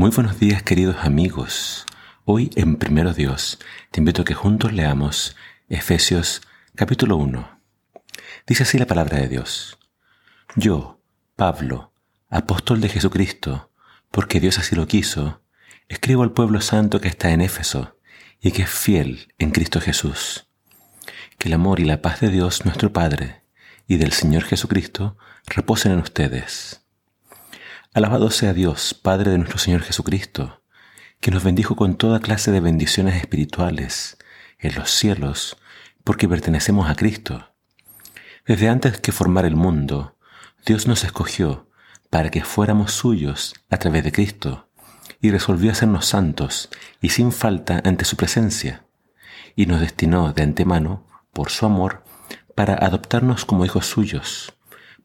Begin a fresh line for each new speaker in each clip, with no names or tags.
Muy buenos días queridos amigos. Hoy en Primero Dios te invito a que juntos leamos Efesios capítulo 1. Dice así la palabra de Dios. Yo, Pablo, apóstol de Jesucristo, porque Dios así lo quiso, escribo al pueblo santo que está en Éfeso y que es fiel en Cristo Jesús. Que el amor y la paz de Dios nuestro Padre y del Señor Jesucristo reposen en ustedes. Alabado sea Dios, Padre de nuestro Señor Jesucristo, que nos bendijo con toda clase de bendiciones espirituales en los cielos, porque pertenecemos a Cristo. Desde antes que formar el mundo, Dios nos escogió para que fuéramos suyos a través de Cristo, y resolvió hacernos santos y sin falta ante su presencia, y nos destinó de antemano, por su amor, para adoptarnos como hijos suyos,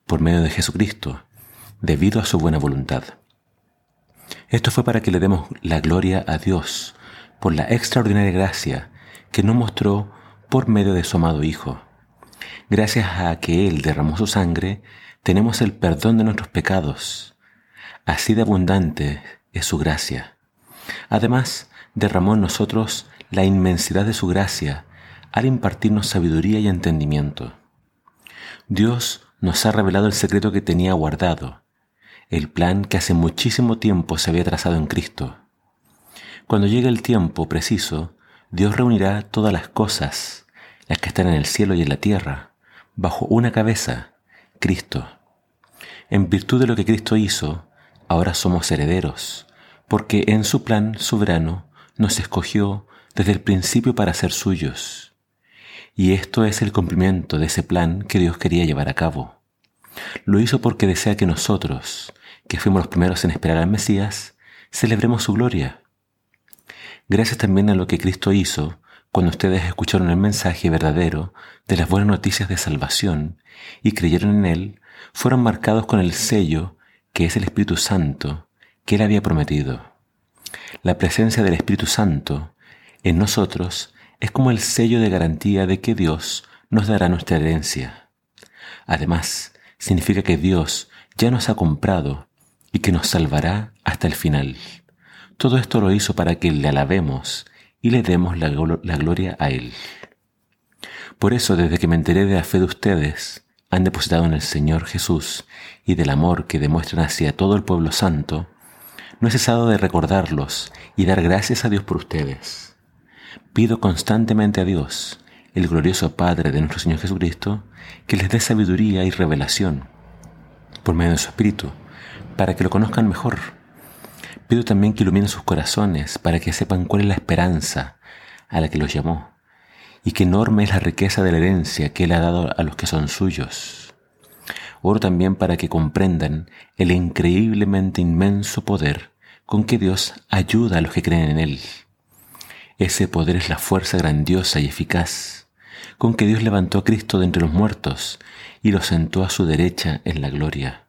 por medio de Jesucristo, debido a su buena voluntad. Esto fue para que le demos la gloria a Dios por la extraordinaria gracia que nos mostró por medio de su amado Hijo. Gracias a que Él derramó su sangre, tenemos el perdón de nuestros pecados. Así de abundante es su gracia. Además, derramó en nosotros la inmensidad de su gracia al impartirnos sabiduría y entendimiento. Dios nos ha revelado el secreto que tenía guardado, el plan que hace muchísimo tiempo se había trazado en Cristo. Cuando llegue el tiempo preciso, Dios reunirá todas las cosas, las que están en el cielo y en la tierra, bajo una cabeza, Cristo. En virtud de lo que Cristo hizo, ahora somos herederos, porque en su plan soberano nos escogió desde el principio para ser suyos. Y esto es el cumplimiento de ese plan que Dios quería llevar a cabo. Lo hizo porque desea que nosotros, que fuimos los primeros en esperar al Mesías, celebremos su gloria. Gracias también a lo que Cristo hizo cuando ustedes escucharon el mensaje verdadero de las buenas noticias de salvación y creyeron en Él, fueron marcados con el sello que es el Espíritu Santo que Él había prometido. La presencia del Espíritu Santo en nosotros es como el sello de garantía de que Dios nos dará nuestra herencia. Además, significa que Dios ya nos ha comprado y que nos salvará hasta el final. Todo esto lo hizo para que le alabemos y le demos la, gloria a Él. Por eso, desde que me enteré de la fe de ustedes, han depositado en el Señor Jesús y del amor que demuestran hacia todo el pueblo santo, no he cesado de recordarlos y dar gracias a Dios por ustedes. Pido constantemente a Dios, el glorioso Padre de nuestro Señor Jesucristo, que les dé sabiduría y revelación por medio de su Espíritu, para que lo conozcan mejor. Pido también que iluminen sus corazones para que sepan cuál es la esperanza a la que los llamó y qué enorme es la riqueza de la herencia que Él ha dado a los que son suyos. Oro también para que comprendan el increíblemente inmenso poder con que Dios ayuda a los que creen en Él. Ese poder es la fuerza grandiosa y eficaz con que Dios levantó a Cristo de entre los muertos y lo sentó a su derecha en la gloria.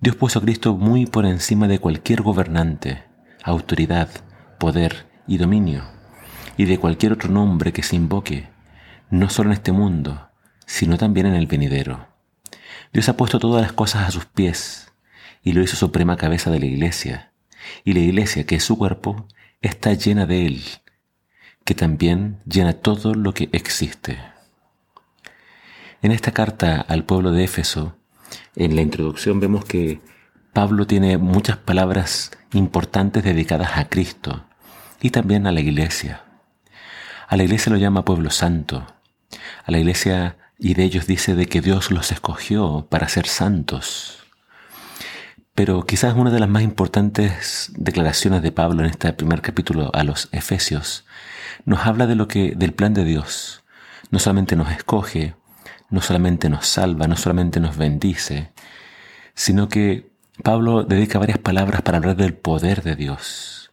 Dios puso a Cristo muy por encima de cualquier gobernante, autoridad, poder y dominio, y de cualquier otro nombre que se invoque, no solo en este mundo, sino también en el venidero. Dios ha puesto todas las cosas a sus pies y lo hizo suprema cabeza de la iglesia, y la iglesia, que es su cuerpo, está llena de él que también llena todo lo que existe. En esta carta al pueblo de Éfeso, en la introducción vemos que Pablo tiene muchas palabras importantes dedicadas a Cristo y también a la iglesia. A la iglesia lo llama pueblo santo. A la iglesia y de ellos dice de que Dios los escogió para ser santos. Pero quizás una de las más importantes declaraciones de Pablo en este primer capítulo a los Efesios nos habla de lo que, del plan de Dios. No solamente nos escoge, no solamente nos salva, no solamente nos bendice, sino que Pablo dedica varias palabras para hablar del poder de Dios.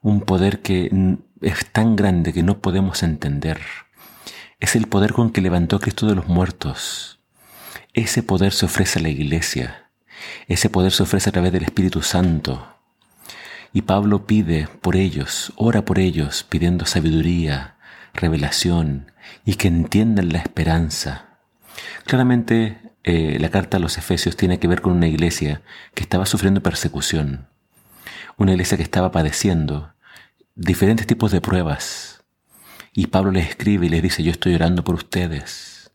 Un poder que es tan grande que no podemos entender. Es el poder con que levantó a Cristo de los muertos. Ese poder se ofrece a la iglesia. Ese poder se ofrece a través del Espíritu Santo. Y Pablo pide por ellos, ora por ellos, pidiendo sabiduría, revelación y que entiendan la esperanza. Claramente eh, la carta a los Efesios tiene que ver con una iglesia que estaba sufriendo persecución. una iglesia que estaba padeciendo diferentes tipos de pruebas. Y Pablo les escribe y les dice, yo estoy orando por ustedes.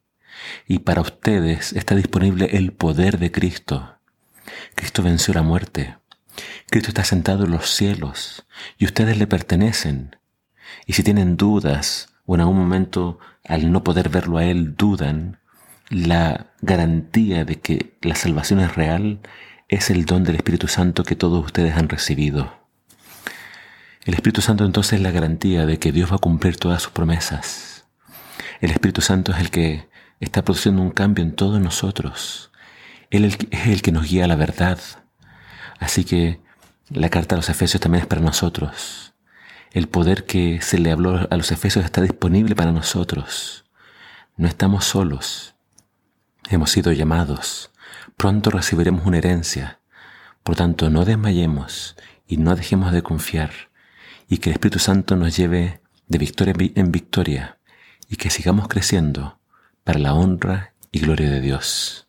Y para ustedes está disponible el poder de Cristo. Cristo venció la muerte. Cristo está sentado en los cielos y ustedes le pertenecen. Y si tienen dudas o en algún momento al no poder verlo a Él dudan, la garantía de que la salvación es real es el don del Espíritu Santo que todos ustedes han recibido. El Espíritu Santo entonces es la garantía de que Dios va a cumplir todas sus promesas. El Espíritu Santo es el que está produciendo un cambio en todos nosotros. Él es el que nos guía a la verdad. Así que la carta a los Efesios también es para nosotros. El poder que se le habló a los Efesios está disponible para nosotros. No estamos solos. Hemos sido llamados. Pronto recibiremos una herencia. Por tanto, no desmayemos y no dejemos de confiar. Y que el Espíritu Santo nos lleve de victoria en victoria y que sigamos creciendo para la honra y gloria de Dios.